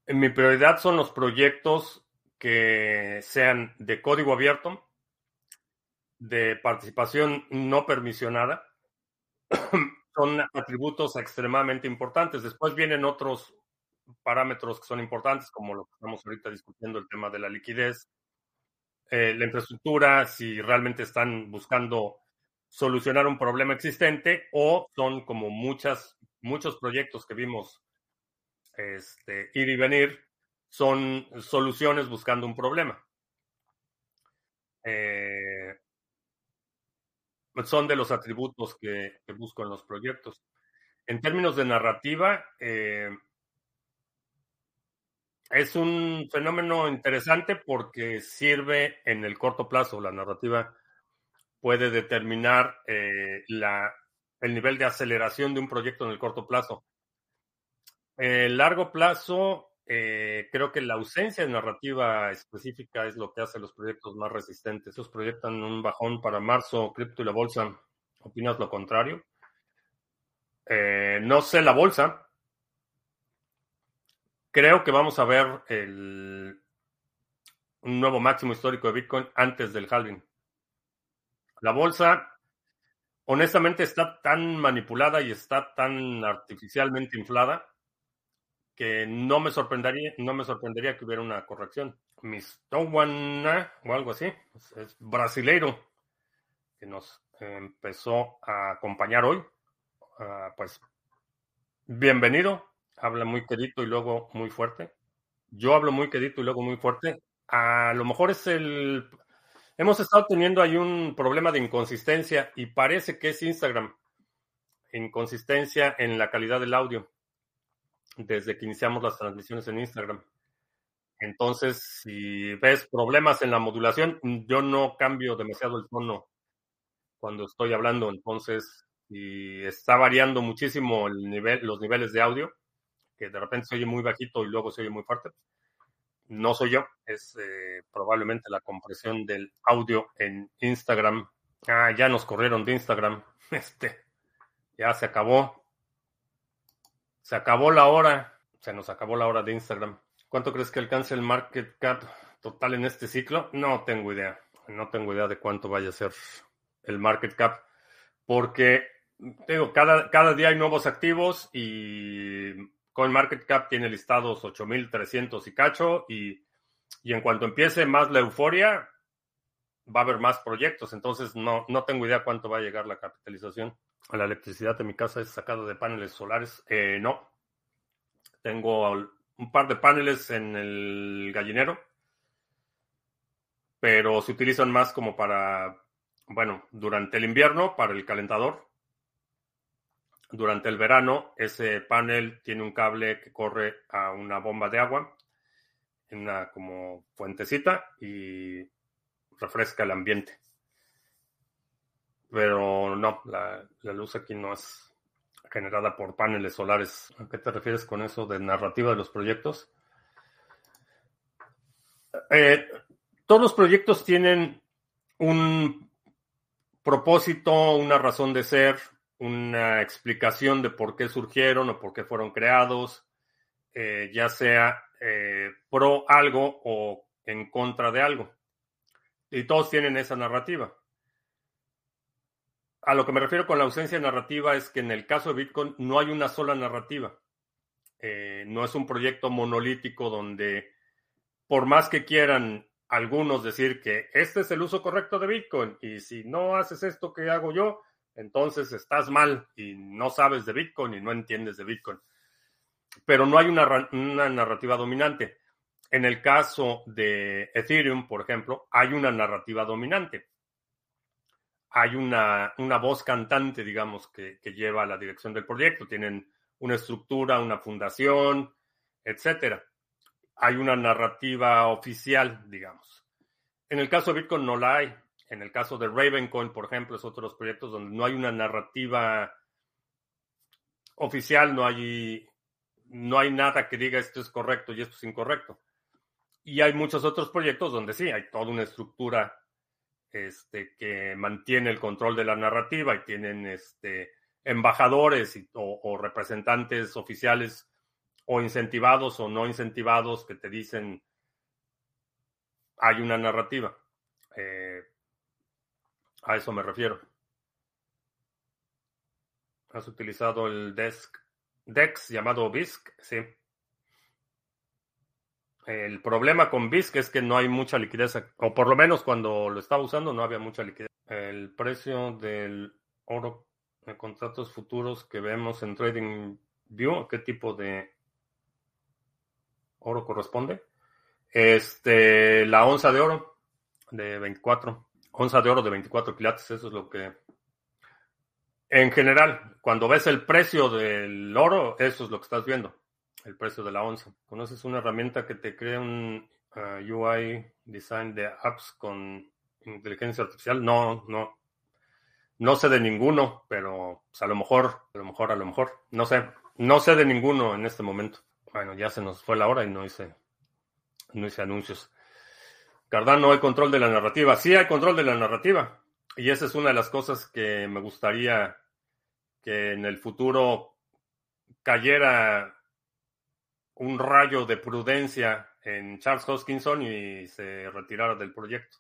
Mi prioridad son los proyectos que sean de código abierto, de participación no permisionada. son atributos extremadamente importantes. Después vienen otros parámetros que son importantes, como lo que estamos ahorita discutiendo, el tema de la liquidez, eh, la infraestructura, si realmente están buscando solucionar un problema existente o son como muchas, muchos proyectos que vimos este, ir y venir, son soluciones buscando un problema. Eh, son de los atributos que, busco en los proyectos. En términos de narrativa, eh, Es un fenómeno interesante porque sirve en el corto plazo. La narrativa puede determinar eh, el nivel de aceleración de un proyecto en el corto plazo. El largo plazo, eh, creo que la ausencia de narrativa específica es lo que hace los proyectos más resistentes. Esos proyectan un bajón para marzo, cripto y la bolsa. ¿Opinas lo contrario? Eh, no sé la bolsa, Creo que vamos a ver un nuevo máximo histórico de Bitcoin antes del halving. La bolsa, honestamente, está tan manipulada y está tan artificialmente inflada que no me sorprendería, no me sorprendería que hubiera una corrección. Mistowana o algo así, es, brasileiro que nos empezó a acompañar hoy. Uh, pues bienvenido, habla muy quedito y luego muy fuerte. Yo hablo muy quedito y luego muy fuerte. A lo mejor es el... Hemos estado teniendo ahí un problema de inconsistencia y parece que es Instagram. Inconsistencia en la calidad del audio desde que iniciamos las transmisiones en Instagram. Entonces, si ves problemas en la modulación, yo no cambio demasiado el tono cuando estoy hablando. Entonces, si está variando muchísimo el nivel, los niveles de audio, que de repente se oye muy bajito y luego se oye muy fuerte. No soy yo, es eh, probablemente la compresión del audio en Instagram. Ah, ya nos corrieron de Instagram. Este, ya se acabó. Se acabó la hora. Se nos acabó la hora de Instagram. ¿Cuánto crees que alcance el market cap total en este ciclo? No tengo idea. No tengo idea de cuánto vaya a ser el market cap. Porque, digo, cada, cada día hay nuevos activos y CoinMarketCap tiene listados 8.300 y cacho y, y, en cuanto empiece más la euforia, va a haber más proyectos. Entonces no, no tengo idea cuánto va a llegar la capitalización. La electricidad de mi casa es sacada de paneles solares. Eh, no. Tengo un par de paneles en el gallinero, pero se utilizan más como para, bueno, durante el invierno, para el calentador durante el verano, ese panel tiene un cable que corre a una bomba de agua, en una como fuentecita, y refresca el ambiente. Pero no, la, luz aquí no es generada por paneles solares. ¿A qué te refieres con eso de narrativa de los proyectos? Eh, todos los proyectos tienen un propósito, una razón de ser, una explicación de por qué surgieron o por qué fueron creados, eh, ya sea eh, pro algo o en contra de algo. Y todos tienen esa narrativa. A lo que me refiero con la ausencia narrativa es que en el caso de Bitcoin no hay una sola narrativa. Eh, no es un proyecto monolítico donde por más que quieran algunos decir que este es el uso correcto de Bitcoin y si no haces esto que hago yo, entonces estás mal y no sabes de Bitcoin y no entiendes de Bitcoin. Pero no hay una, narrativa dominante. En el caso de Ethereum, por ejemplo, hay una narrativa dominante. Hay una, una voz cantante, digamos, que, que, lleva a la dirección del proyecto. Tienen una estructura, una fundación, etcétera. Hay una narrativa oficial, digamos. En el caso de Bitcoin no la hay. En el caso de Ravencoin, por ejemplo, es otro de los proyectos donde no hay una narrativa oficial, no hay, no hay nada que diga esto es correcto y esto es incorrecto. Y hay muchos otros proyectos donde sí, hay toda una estructura este, que mantiene el control de la narrativa y tienen este, embajadores o, representantes oficiales o incentivados o no incentivados que te dicen hay una narrativa. Eh, a eso me refiero. ¿Has utilizado el desk, DEX llamado BISC? Sí. El problema con BISC es que no hay mucha liquidez, o por lo menos cuando lo estaba usando no había mucha liquidez. El precio del oro de contratos futuros que vemos en Trading View, ¿a qué tipo de oro corresponde? Este, la onza de oro de 24 onza de oro de 24 quilates, eso es lo que... En general, cuando ves el precio del oro, eso es lo que estás viendo. el precio de la onza. ¿Conoces una herramienta que te crea un uh, UI design de apps con inteligencia artificial? No, no. No sé de ninguno, pero pues, a lo mejor, a lo mejor, a lo mejor. No sé. No sé de ninguno en este momento. Bueno, ya se nos fue la hora y no hice, no hice anuncios. Cardano, hay control de la narrativa. Sí, hay control de la narrativa. Y esa es una de las cosas que me gustaría que en el futuro cayera un rayo de prudencia en Charles Hoskinson y se retirara del proyecto.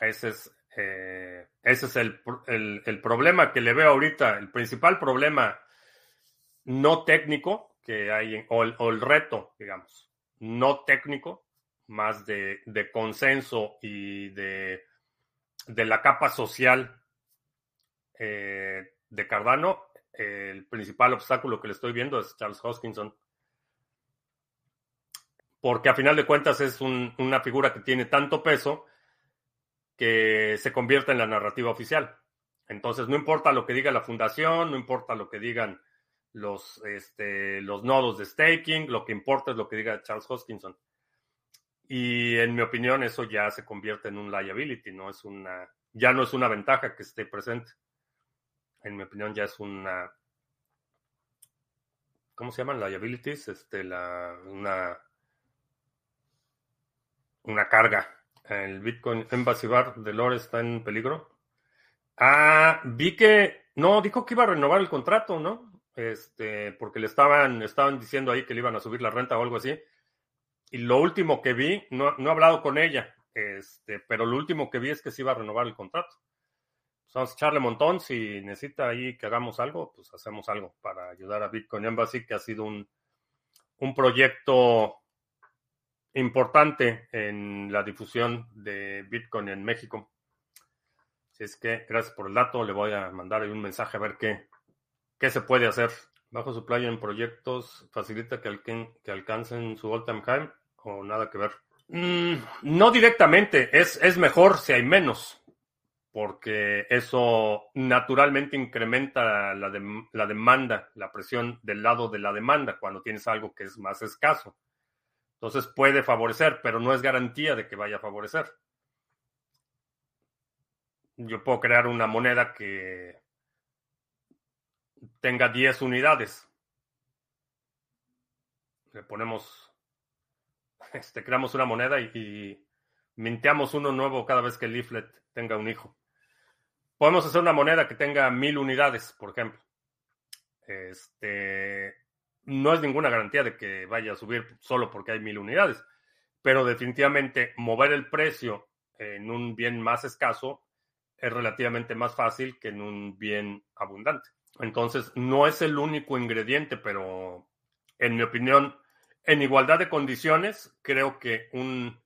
Ese es, eh, ese es el, el, problema que le veo ahorita, el principal problema no técnico que hay, o el reto, digamos, no técnico, más de, consenso y de, la capa social eh, de Cardano, el principal obstáculo que le estoy viendo es Charles Hoskinson. Porque a final de cuentas es un, una figura que tiene tanto peso que se convierte en la narrativa oficial. Entonces, no importa lo que diga la fundación, no importa lo que digan los, este, los nodos de staking, lo que importa es lo que diga Charles Hoskinson. Y en mi opinión, eso ya se convierte en un liability, no es una, ya no es una ventaja que esté presente en mi opinión, ya es una. ¿Cómo se llaman? Liabilities, este, la, una, una carga. El Bitcoin Embassy Bar de Lore está en peligro. Ah, vi que. No, dijo que iba a renovar el contrato, ¿no? Este, porque le estaban, estaban diciendo ahí que le iban a subir la renta o algo así. Y lo último que vi, no, no he hablado con ella, este, pero lo último que vi es que se iba a renovar el contrato vamos a echarle montón. Si necesita ahí que hagamos algo, pues hacemos algo para ayudar a Bitcoin Embassy, que ha sido un, un proyecto importante en la difusión de Bitcoin en México. Si es que, gracias por el dato, le voy a mandar ahí un mensaje a ver qué, qué se puede hacer. Bajo su playa en proyectos facilita que, que alcancen su all-time high o nada que ver. Mm, no directamente, es, es mejor si hay menos porque eso naturalmente incrementa la, la, demanda, la presión del lado de la demanda cuando tienes algo que es más escaso. Entonces puede favorecer, pero no es garantía de que vaya a favorecer. Yo puedo crear una moneda que tenga 10 unidades. Le ponemos, este, creamos una moneda y, y uno nuevo cada vez que el leaflet tenga un hijo. Podemos hacer una moneda que tenga mil unidades, por ejemplo. Este, no es ninguna garantía de que vaya a subir solo porque hay mil unidades, pero definitivamente mover el precio en un bien más escaso es relativamente más fácil que en un bien abundante. Entonces, no es el único ingrediente, pero en mi opinión, en igualdad de condiciones, creo que un,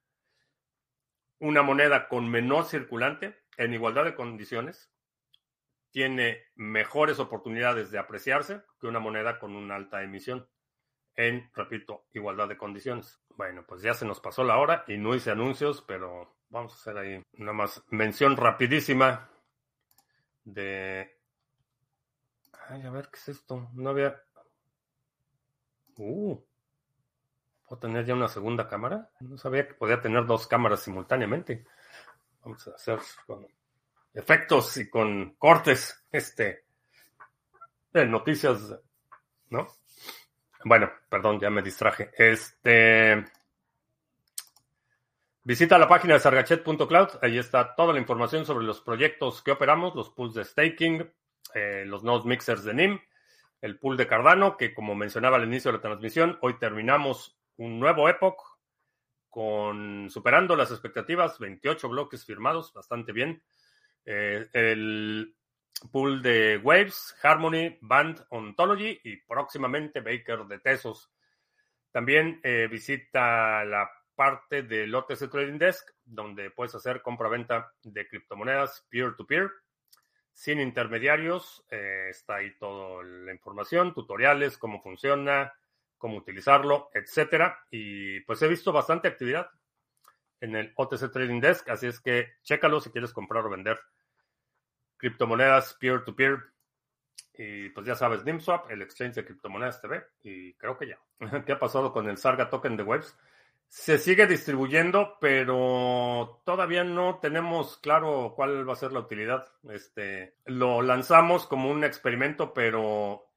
una moneda con menor circulante en igualdad de condiciones, tiene mejores oportunidades de apreciarse que una moneda con una alta emisión. En, repito, igualdad de condiciones. Bueno, pues ya se nos pasó la hora y no hice anuncios, pero vamos a hacer ahí nada más mención rapidísima de... Ay, a ver, ¿qué es esto? No había... Uh, ¿puedo tener ya una segunda cámara? No sabía que podía tener dos cámaras simultáneamente. Vamos a hacer con efectos y con cortes, este, de noticias, ¿no? Bueno, perdón, ya me distraje. Este, visita la página de sargachet.cloud, ahí está toda la información sobre los proyectos que operamos, los pools de staking, eh, los nodes mixers de NIM, el pool de Cardano, que como mencionaba al inicio de la transmisión, hoy terminamos un nuevo epoch con superando las expectativas, 28 bloques firmados, bastante bien. Eh, el pool de Waves, Harmony, Band, Ontology y próximamente Baker de Tesos. También eh, visita la parte del OTC Trading Desk, donde puedes hacer compra-venta de criptomonedas peer-to-peer, sin intermediarios. Eh, está ahí toda la información, tutoriales, cómo funciona, cómo utilizarlo, etcétera. Y pues he visto bastante actividad en el OTC Trading Desk, así es que chécalo si quieres comprar o vender criptomonedas peer-to-peer. Y pues ya sabes, NIMSwap, el exchange de criptomonedas TV, y creo que ya. ¿Qué ha pasado con el Sarga token de Webs? Se sigue distribuyendo, pero todavía no tenemos claro cuál va a ser la utilidad. Este, lo lanzamos como un experimento, pero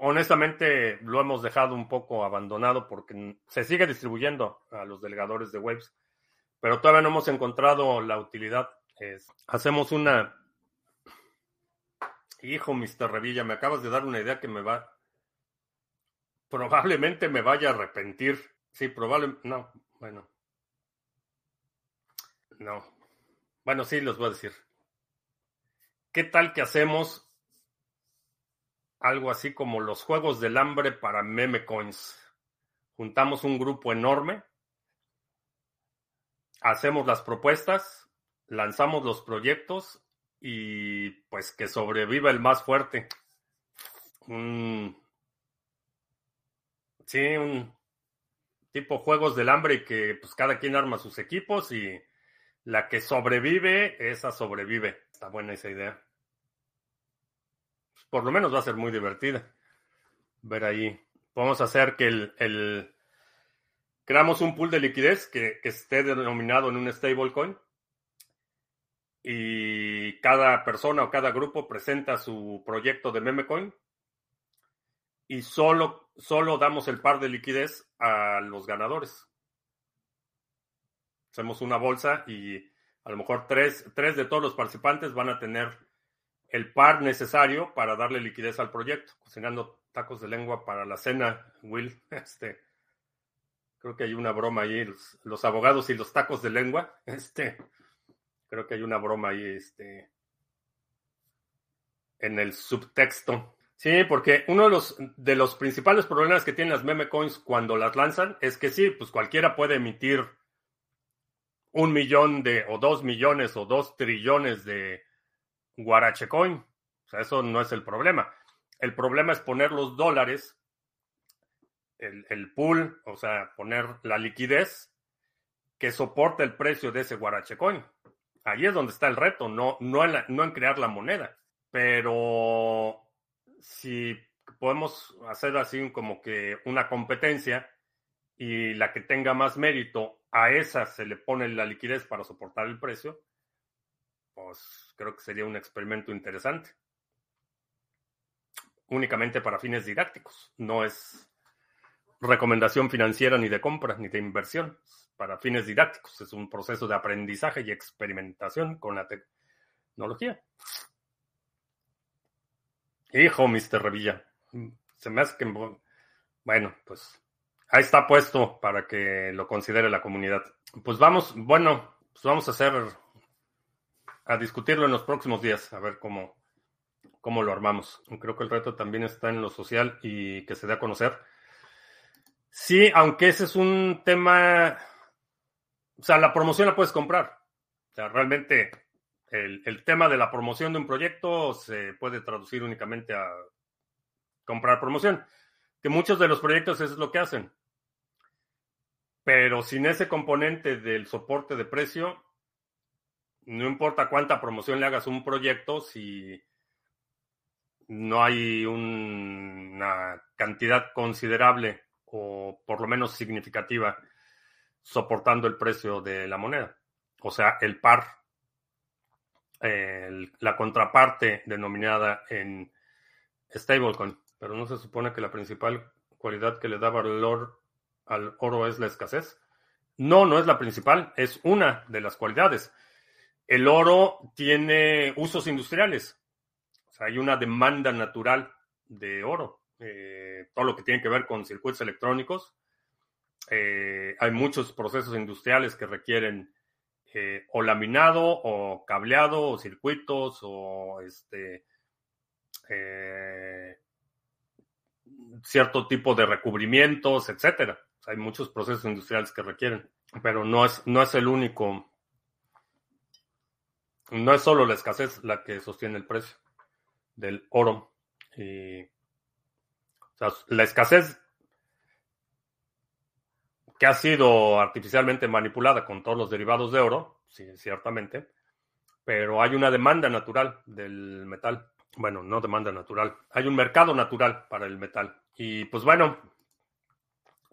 honestamente lo hemos dejado un poco abandonado porque se sigue distribuyendo a los delegadores de Waves, pero todavía no hemos encontrado la utilidad. hacemos una... Hijo, Mr. Revilla, me acabas de dar una idea que me va... Probablemente me vaya a arrepentir. Sí, probablemente... No, bueno. No. Bueno, sí, los voy a decir. ¿Qué tal que hacemos algo así como los juegos del hambre para meme coins. Juntamos un grupo enorme, hacemos las propuestas, lanzamos los proyectos y pues que sobreviva el más fuerte. sí, un tipo juegos del hambre y que pues cada quien arma sus equipos y la que sobrevive, esa sobrevive. Está buena esa idea por lo menos va a ser muy divertida. Ver ahí. Podemos hacer que el, creamos un pool de liquidez que, esté denominado en un stablecoin y cada persona o cada grupo presenta su proyecto de memecoin y solo, solo damos el par de liquidez a los ganadores. Hacemos una bolsa y a lo mejor tres, tres de todos los participantes van a tener el par necesario para darle liquidez al proyecto. Cocinando tacos de lengua para la cena, Will. Este, creo que hay una broma ahí, los, abogados y los tacos de lengua. Este, creo que hay una broma ahí, este, en el subtexto. Sí, porque uno de los, de los principales problemas que tienen las meme coins cuando las lanzan es que sí, pues cualquiera puede emitir un millón de, o dos millones, o dos trillones de, Guarachecoin. O sea, eso no es el problema. El problema es poner los dólares, el, pool, o sea, poner la liquidez que soporte el precio de ese Guarachecoin. Ahí es donde está el reto, no, no, en no en crear la moneda. Pero si podemos hacer así como que una competencia y la que tenga más mérito, a esa se le pone la liquidez para soportar el precio, pues creo que sería un experimento interesante. Únicamente para fines didácticos. No es recomendación financiera ni de compra ni de inversión. Para fines didácticos. Es un proceso de aprendizaje y experimentación con la tecnología. Hijo, Mr. Revilla. Se me hace que... Bueno, pues ahí está puesto para que lo considere la comunidad. Pues vamos, bueno, pues vamos a hacer a discutirlo en los próximos días, a ver cómo, cómo lo armamos. Creo que el reto también está en lo social y que se dé a conocer. Sí, aunque ese es un tema, o sea, la promoción la puedes comprar. O sea, realmente el, el tema de la promoción de un proyecto se puede traducir únicamente a comprar promoción, que muchos de los proyectos es lo que hacen. Pero sin ese componente del soporte de precio, no importa cuánta promoción le hagas a un proyecto, si no hay una cantidad considerable o por lo menos significativa soportando el precio de la moneda. O sea, el par, la contraparte denominada en stablecoin. Pero no se supone que la principal cualidad que le da valor al oro es la escasez. No, no es la principal, es una de las cualidades. El oro tiene usos industriales. O sea, hay una demanda natural de oro. Eh, todo lo que tiene que ver con circuitos electrónicos. Eh, hay muchos procesos industriales que requieren eh, o laminado o cableado o circuitos o este cierto tipo de recubrimientos, etcétera. hay muchos procesos industriales que requieren, pero no es, no es el único no es solo la escasez la que sostiene el precio del oro. la escasez que ha sido artificialmente manipulada con todos los derivados de oro, sí, ciertamente, pero hay una demanda natural del metal. Bueno, no demanda natural. Hay un mercado natural para el metal. Y pues bueno,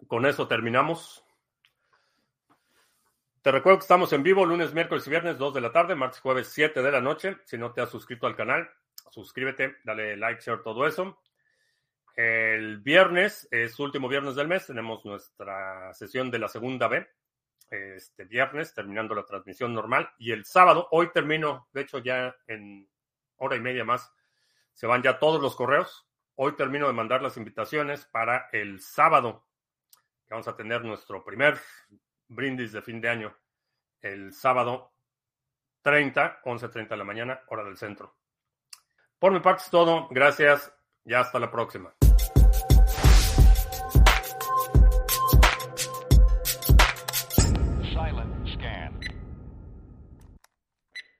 con eso terminamos. Te recuerdo que estamos en vivo lunes, miércoles y viernes, 2 de la tarde, martes, jueves, 7 de la noche. Si no te has suscrito al canal, suscríbete, dale like, share, todo eso. El viernes es último viernes del mes, tenemos nuestra sesión de la segunda B. Este viernes, terminando la transmisión normal. Y el sábado, hoy termino, de hecho ya en hora y media más, se van ya todos los correos. Hoy termino de mandar las invitaciones para el sábado, que vamos a tener nuestro primer brindis de fin de año el sábado 30, 11.30 de la mañana, hora del centro. Por mi parte es todo. Gracias y hasta la próxima.